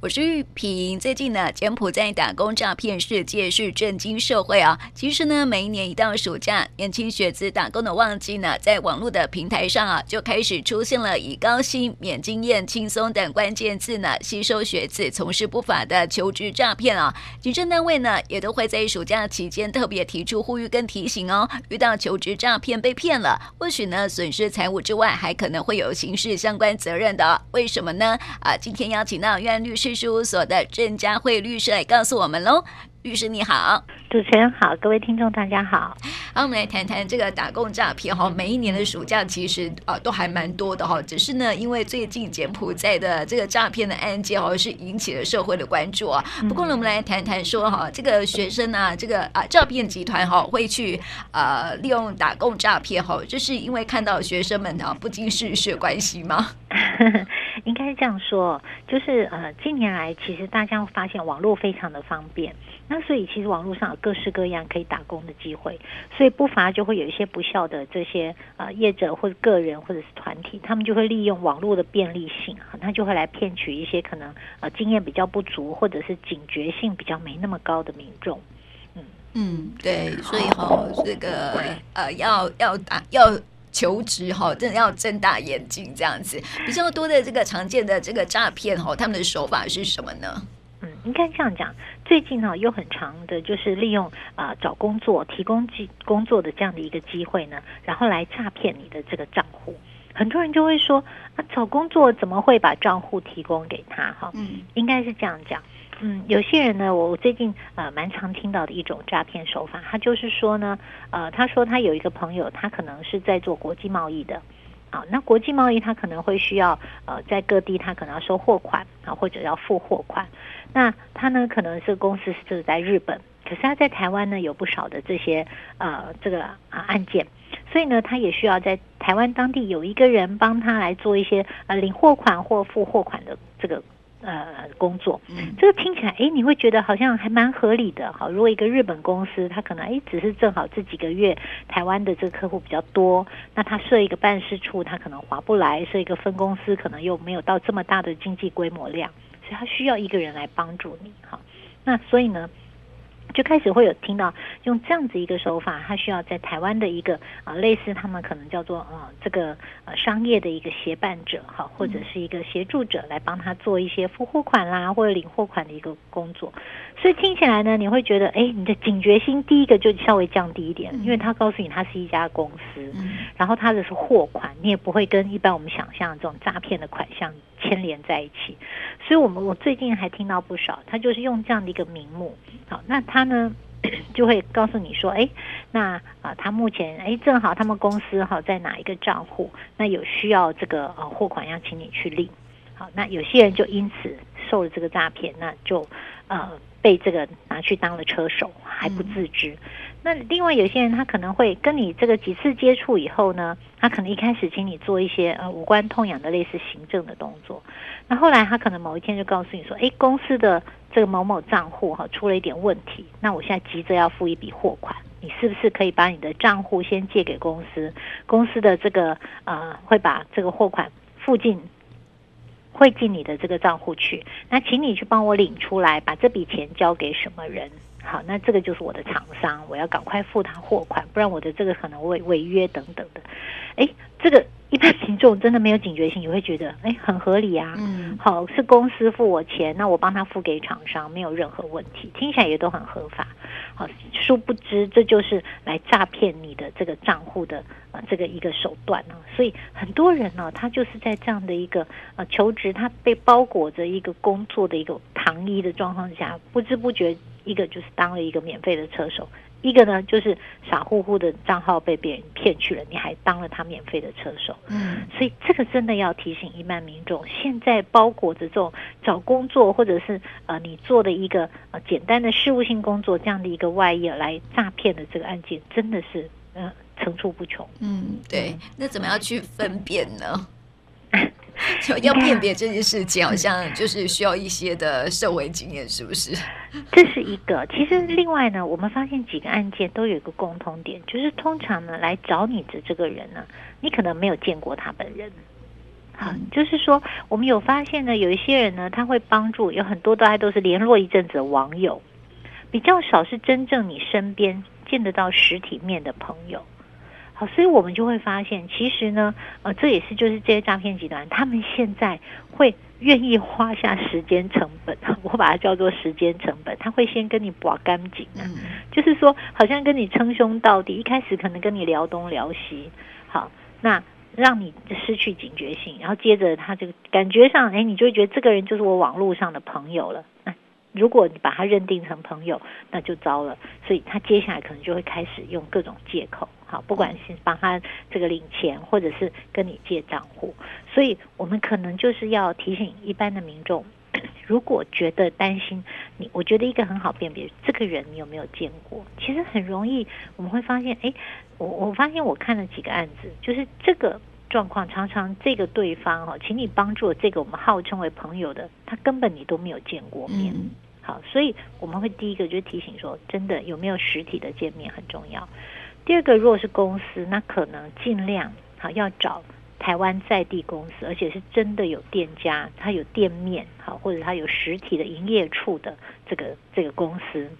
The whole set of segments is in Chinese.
我是玉萍。最近呢，柬埔寨打工诈骗事件是震惊社会啊。其实呢，每一年一到暑假，年轻学子打工的旺季呢，在网络的平台上啊，就开始出现了以高薪、免经验、轻松等关键字呢，吸收学子从事不法的求职诈骗啊。警政单位呢，也都会在暑假期间特别提出呼吁跟提醒哦。遇到求职诈骗被骗了，或许呢，损失财物之外，还可能会有刑事相关责任的。为什么呢？啊，今天邀请到约安律师事务所的郑佳慧律师来告诉我们喽。律师你好，主持人好，各位听众大家好。好，我们来谈谈这个打工诈骗哈。每一年的暑假其实啊都还蛮多的哈，只是呢，因为最近柬埔寨的这个诈骗的案件好像是引起了社会的关注啊。不过呢，我们来谈谈说哈，这个学生啊，这个啊诈骗集团哈会去呃利用打工诈骗哈，就是因为看到学生们啊不经世事关系吗？应该是这样说，就是呃，近年来其实大家会发现网络非常的方便，那所以其实网络上有各式各样可以打工的机会，所以不乏就会有一些不肖的这些呃业者或者个人或者是团体，他们就会利用网络的便利性啊，他就会来骗取一些可能呃经验比较不足或者是警觉性比较没那么高的民众。嗯嗯，对，所以哈，这个呃要要打要。求职哈，真的要睁大眼睛这样子。比较多的这个常见的这个诈骗哈，他们的手法是什么呢？嗯，应该这样讲。最近呢，有很长的，就是利用啊、呃、找工作、提供机工作的这样的一个机会呢，然后来诈骗你的这个账户。很多人就会说啊，找工作怎么会把账户提供给他？哈，嗯，应该是这样讲。嗯，有些人呢，我最近呃蛮常听到的一种诈骗手法，他就是说呢，呃，他说他有一个朋友，他可能是在做国际贸易的，啊，那国际贸易他可能会需要呃在各地他可能要收货款啊，或者要付货款，那他呢可能是公司是在日本，可是他在台湾呢有不少的这些呃这个啊案件，所以呢他也需要在台湾当地有一个人帮他来做一些呃领货款或付货款的这个。呃，工作，嗯这个听起来，哎，你会觉得好像还蛮合理的。好，如果一个日本公司，他可能，哎，只是正好这几个月台湾的这个客户比较多，那他设一个办事处，他可能划不来；设一个分公司，可能又没有到这么大的经济规模量，所以他需要一个人来帮助你。好，那所以呢，就开始会有听到用这样子一个手法，他需要在台湾的一个啊，类似他们可能叫做啊这个呃商业的一个协办者哈，或者是一个协助者来帮他做一些付货款啦或者领货款的一个工作。所以听起来呢，你会觉得哎，你的警觉心第一个就稍微降低一点，因为他告诉你他是一家公司，然后他的是货款，你也不会跟一般我们想象这种诈骗的款项牵连在一起。所以我们我最近还听到不少，他就是用这样的一个名目，好，那他。呢 就会告诉你说，哎，那啊，他目前哎正好他们公司哈在哪一个账户，那有需要这个呃货款要请你去领，好，那有些人就因此受了这个诈骗，那就呃被这个拿去当了车手还不自知。嗯、那另外有些人他可能会跟你这个几次接触以后呢，他可能一开始请你做一些呃无关痛痒的类似行政的动作，那后来他可能某一天就告诉你说，哎，公司的。这个某某账户哈出了一点问题，那我现在急着要付一笔货款，你是不是可以把你的账户先借给公司？公司的这个呃会把这个货款付进汇进你的这个账户去，那请你去帮我领出来，把这笔钱交给什么人？好，那这个就是我的厂商，我要赶快付他货款，不然我的这个可能违违约等等的。诶，这个。一般群众真的没有警觉性，你会觉得哎，很合理啊。嗯，好，是公司付我钱，那我帮他付给厂商，没有任何问题，听起来也都很合法。好，殊不知这就是来诈骗你的这个账户的呃这个一个手段呢。所以很多人呢，他就是在这样的一个呃求职，他被包裹着一个工作的一个糖衣的状况下，不知不觉一个就是当了一个免费的车手。一个呢，就是傻乎乎的账号被别人骗去了，你还当了他免费的车手。嗯，所以这个真的要提醒一般民众，现在包裹着这种找工作或者是呃你做的一个呃简单的事务性工作这样的一个外衣来诈骗的这个案件，真的是呃层出不穷。嗯，对，那怎么样去分辨呢？就要辨别这件事情，好像就是需要一些的社会经验，是不是？这是一个。其实另外呢，我们发现几个案件都有一个共通点，就是通常呢来找你的这个人呢，你可能没有见过他本人。好，就是说我们有发现呢，有一些人呢，他会帮助，有很多大家都是联络一阵子的网友，比较少是真正你身边见得到实体面的朋友。好，所以我们就会发现，其实呢，呃，这也是就是这些诈骗集团，他们现在会愿意花下时间成本，我把它叫做时间成本，他会先跟你拔干净啊，就是说，好像跟你称兄道弟，一开始可能跟你聊东聊西，好，那让你失去警觉性，然后接着他这个感觉上，哎，你就会觉得这个人就是我网络上的朋友了。如果你把他认定成朋友，那就糟了，所以他接下来可能就会开始用各种借口。好，不管是帮他这个领钱，或者是跟你借账户，所以我们可能就是要提醒一般的民众，如果觉得担心你，我觉得一个很好辨别这个人你有没有见过，其实很容易我们会发现，哎，我我发现我看了几个案子，就是这个状况常常这个对方哈，请你帮助这个我们号称为朋友的，他根本你都没有见过面。好，所以我们会第一个就提醒说，真的有没有实体的见面很重要。第二个，如果是公司，那可能尽量好要找台湾在地公司，而且是真的有店家，他有店面好，或者他有实体的营业处的这个这个公司，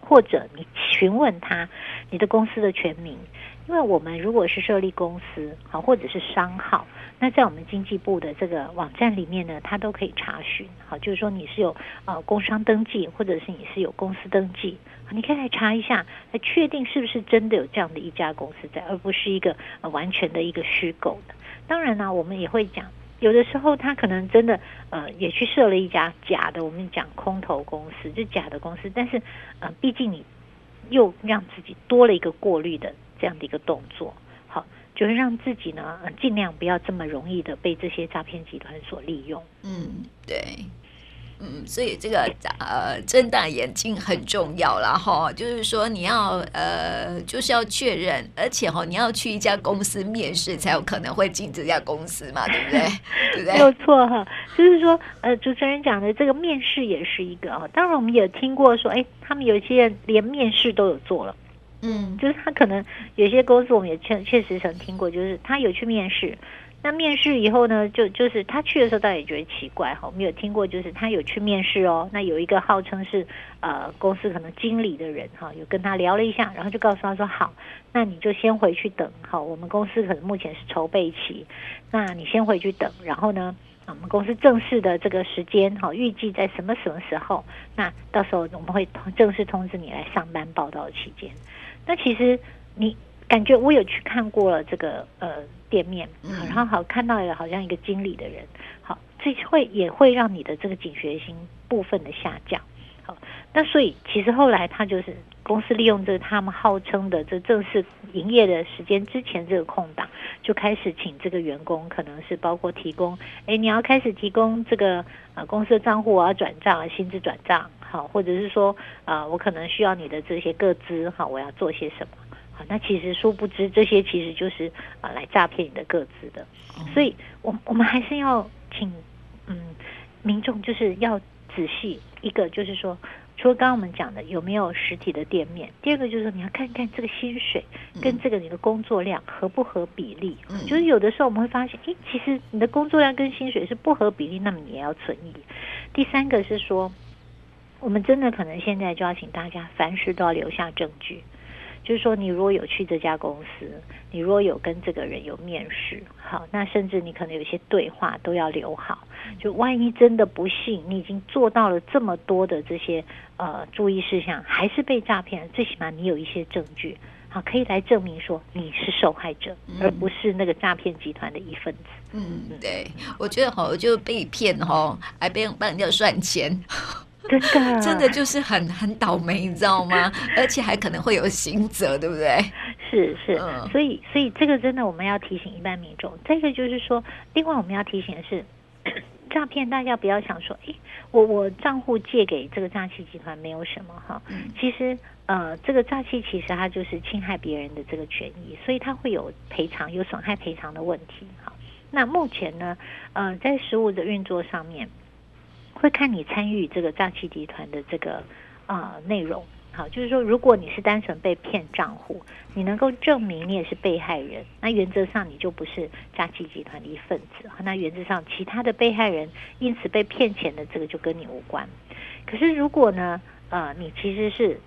或者你询问他你的公司的全名，因为我们如果是设立公司好，或者是商号。那在我们经济部的这个网站里面呢，它都可以查询。好，就是说你是有呃工商登记，或者是你是有公司登记，你可以来查一下，来确定是不是真的有这样的一家公司在，而不是一个完全的一个虚构的。当然呢，我们也会讲，有的时候他可能真的呃也去设了一家假的，我们讲空头公司，就假的公司，但是呃毕竟你又让自己多了一个过滤的这样的一个动作。好就是让自己呢，尽量不要这么容易的被这些诈骗集团所利用。嗯，对，嗯，所以这个呃，睁大眼睛很重要了哈。就是说，你要呃，就是要确认，而且哈，你要去一家公司面试，才有可能会进这家公司嘛，对不对？对不对？没有错哈。就是说，呃，主持人讲的这个面试也是一个啊。当然，我们也听过说，哎，他们有一些人连面试都有做了。嗯，就是他可能有些公司，我们也确确实曾听过，就是他有去面试，那面试以后呢，就就是他去的时候，倒也觉得奇怪哈。我们有听过，就是他有去面试哦，那有一个号称是呃公司可能经理的人哈，有跟他聊了一下，然后就告诉他说好，那你就先回去等哈，我们公司可能目前是筹备期，那你先回去等，然后呢，我们公司正式的这个时间哈，预计在什么什么时候，那到时候我们会正式通知你来上班报到期间。那其实你感觉我有去看过了这个呃店面，然后好看到了好像一个经理的人，好，这会也会让你的这个警觉心部分的下降。好，那所以其实后来他就是公司利用这他们号称的这正式营业的时间之前这个空档，就开始请这个员工，可能是包括提供，哎，你要开始提供这个呃公司的账户，我要转账啊，薪资转账。好，或者是说，啊、呃，我可能需要你的这些个资，哈，我要做些什么？好，那其实殊不知，这些其实就是啊、呃，来诈骗你的个资的。所以，我我们还是要请，嗯，民众就是要仔细一个，就是说，除了刚刚我们讲的有没有实体的店面，第二个就是说，你要看看这个薪水跟这个你的工作量合不合比例。嗯，就是有的时候我们会发现，诶，其实你的工作量跟薪水是不合比例，那么你也要存疑。第三个是说。我们真的可能现在就要请大家凡事都要留下证据，就是说，你如果有去这家公司，你如果有跟这个人有面试，好，那甚至你可能有些对话都要留好，就万一真的不幸，你已经做到了这么多的这些呃注意事项，还是被诈骗，最起码你有一些证据，好，可以来证明说你是受害者，而不是那个诈骗集团的一份子。嗯，对，我觉得好，就被骗哈，还被帮人家赚钱。真的，真的就是很很倒霉，你知道吗？而且还可能会有刑责，对不对？是是，嗯、所以所以这个真的我们要提醒一般民众。再一个就是说，另外我们要提醒的是，诈骗大家不要想说，诶，我我账户借给这个诈欺集团没有什么哈。嗯、其实呃，这个诈欺其实它就是侵害别人的这个权益，所以它会有赔偿、有损害赔偿的问题。好，那目前呢，呃，在实务的运作上面。会看你参与这个诈欺集团的这个啊、呃、内容，好，就是说，如果你是单纯被骗账户，你能够证明你也是被害人，那原则上你就不是诈欺集团的一份子。那原则上，其他的被害人因此被骗钱的这个就跟你无关。可是如果呢，呃，你其实是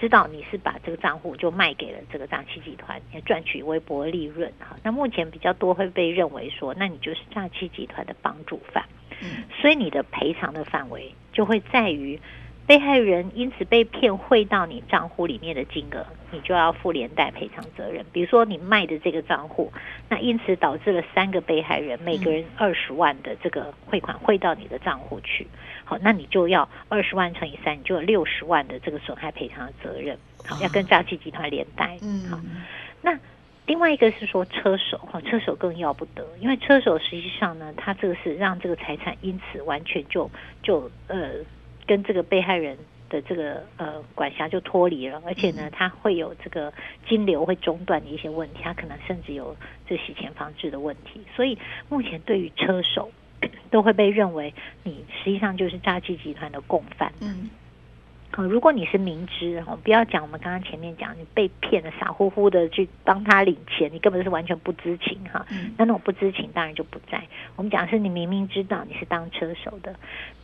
知道你是把这个账户就卖给了这个诈欺集团，也赚取微薄利润哈。那目前比较多会被认为说，那你就是诈欺集团的帮助犯。嗯，所以你的赔偿的范围就会在于。被害人因此被骗汇到你账户里面的金额，你就要负连带赔偿责任。比如说你卖的这个账户，那因此导致了三个被害人每个人二十万的这个汇款汇到你的账户去，好，那你就要二十万乘以三，你就有六十万的这个损害赔偿的责任，好，要跟诈欺集团连带。嗯，好，那另外一个是说车手，哈，车手更要不得，因为车手实际上呢，他这个是让这个财产因此完全就就呃。跟这个被害人的这个呃管辖就脱离了，而且呢，他会有这个金流会中断的一些问题，他可能甚至有这洗钱防治的问题。所以目前对于车手都会被认为你实际上就是诈欺集团的共犯。嗯。好，如果你是明知哈，不要讲我们刚刚前面讲你被骗了，傻乎乎的去帮他领钱，你根本是完全不知情哈。那那种不知情当然就不在。我们讲的是你明明知道你是当车手的，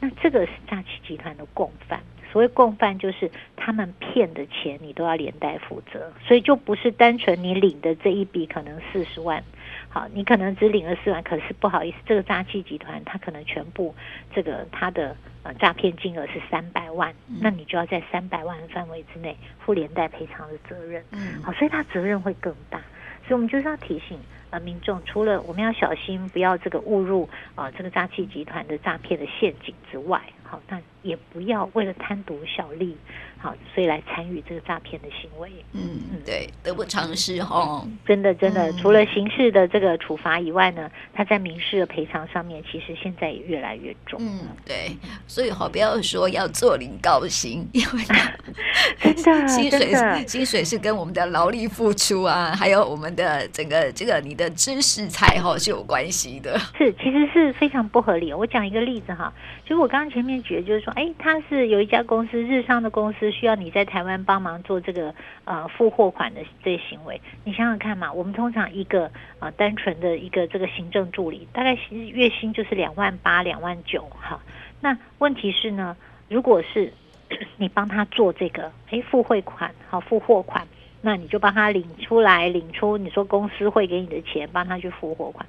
那这个是诈欺集团的共犯。所谓共犯就是他们骗的钱你都要连带负责，所以就不是单纯你领的这一笔可能四十万。好，你可能只领了四万，可是不好意思，这个诈欺集团他可能全部这个他的呃诈骗金额是三百万，嗯，那你就要在三百万的范围之内负连带赔偿的责任。嗯，好，所以他责任会更大，所以我们就是要提醒呃民众，除了我们要小心不要这个误入啊，呃，这个诈欺集团的诈骗的陷阱之外，但，也不要为了贪图小利。好，所以来参与这个诈骗的行为，嗯嗯，对，得不偿失哦。真的真的，除了刑事的这个处罚以外呢，他在民事的赔偿上面，其实现在也越来越重。嗯，对，所以好，不要说要坐领高薪，因为 真的薪水薪水是跟我们的劳力付出啊，还有我们的整个这个你的知识才哈是有关系的。是，其实是非常不合理。我讲一个例子哈，就是我刚刚前面举的就是说，哎，他是有一家公司，日商的公司。需要你在台湾帮忙做这个呃付货款的这些行为，你想想看嘛，我们通常一个呃单纯的一个这个行政助理，大概月薪就是两万八、两万九哈。那问题是呢，如果是 你帮他做这个哎付汇款好付货款，那你就帮他领出来，领出你说公司会给你的钱，帮他去付货款。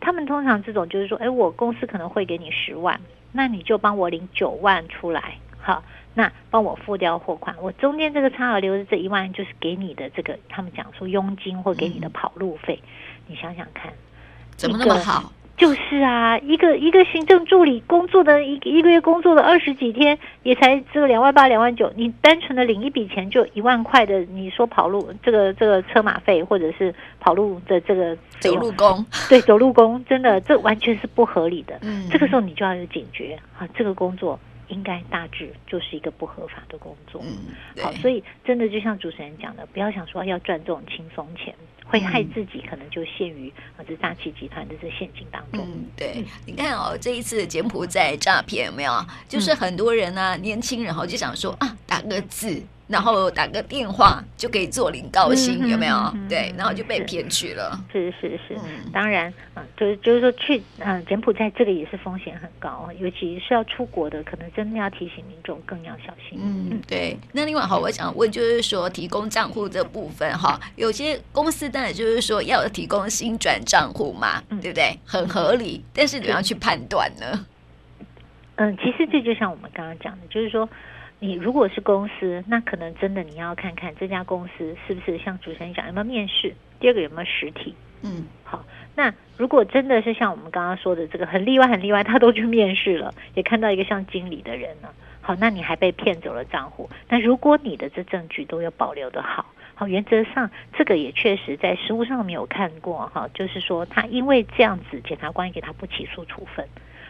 他们通常这种就是说，哎，我公司可能会给你十万，那你就帮我领九万出来，好。那帮我付掉货款，我中间这个差额留的这一万，就是给你的这个，他们讲说佣金或给你的跑路费，嗯、你想想看，怎么那么好？就是啊，一个一个行政助理工作的一一个月工作了二十几天，也才只有两万八两万九，你单纯的领一笔钱就一万块的，你说跑路这个这个车马费或者是跑路的这个走路工，对，走路工，真的这完全是不合理的。嗯，这个时候你就要有警觉啊，这个工作。应该大致就是一个不合法的工作，嗯，好，所以真的就像主持人讲的，不要想说要赚这种轻松钱，会害自己，可能就陷于啊这诈欺集团的这陷阱当中。嗯，对，你看哦，这一次柬埔寨诈骗有没有？就是很多人呢，啊，年轻人哈就想说啊，打个字。然后打个电话就可以做领高薪，有没有？嗯、对，然后就被骗去了。是是是，嗯、当然，嗯，就是就是说去嗯柬埔寨这个也是风险很高，尤其是要出国的，可能真的要提醒民众更要小心。嗯，对。那另外哈，我想问就是说，提供账户这部分哈，有些公司当然就是说要提供新转账户嘛，嗯、对不对？很合理，但是怎么样去判断呢？嗯，其实这就像我们刚刚讲的，就是说。你如果是公司，那可能真的你要看看这家公司是不是像主持人讲有没有面试，第二个有没有实体。嗯，好，那如果真的是像我们刚刚说的这个很例外很例外，他都去面试了，也看到一个像经理的人了，好，那你还被骗走了账户。那如果你的这证据都有保留的好，好，原则上这个也确实在实务上没有看过哈，就是说他因为这样子，检察官给他不起诉处分。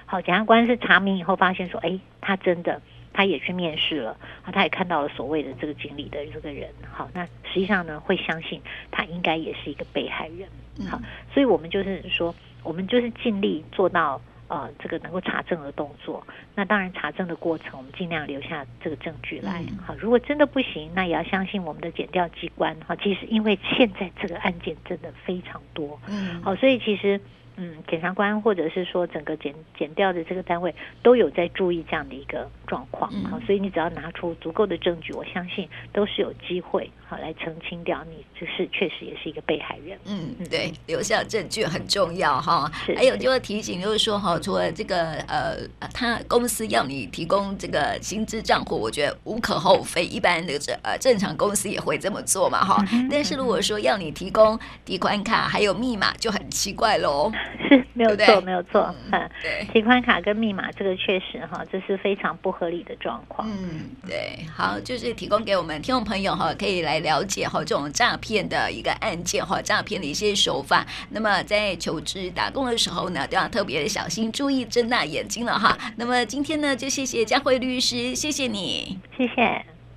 好，检察官是查明以后发现说，哎，他真的。他也去面试了，啊，他也看到了所谓的这个经理的这个人，好，那实际上呢，会相信他应该也是一个被害人，好，所以我们就是说，我们就是尽力做到呃这个能够查证的动作。那当然查证的过程，我们尽量留下这个证据来。好，如果真的不行，那也要相信我们的检调机关。哈，其实因为现在这个案件真的非常多，嗯，好，所以其实。嗯，检察官或者是说整个检检调的这个单位都有在注意这样的一个状况，好、嗯，所以你只要拿出足够的证据，我相信都是有机会好来澄清掉你就是确实也是一个被害人。嗯，对，留下证据很重要哈。是，还有就要提醒，就是说哈，除了这个呃，他公司要你提供这个薪资账户，我觉得无可厚非，一般的这呃正常公司也会这么做嘛哈。嗯、但是如果说要你提供提款卡还有密码，就很奇怪喽。是没有错，没有错。嗯，对，提款卡跟密码这个确实哈，这是非常不合理的状况。嗯，对，好，就是提供给我们听众朋友哈，可以来了解哈这种诈骗的一个案件哈，诈骗的一些手法。那么在求职打工的时候呢，都要特别的小心，注意睁大眼睛了哈。那么今天呢，就谢谢佳慧律师，谢谢你，谢谢。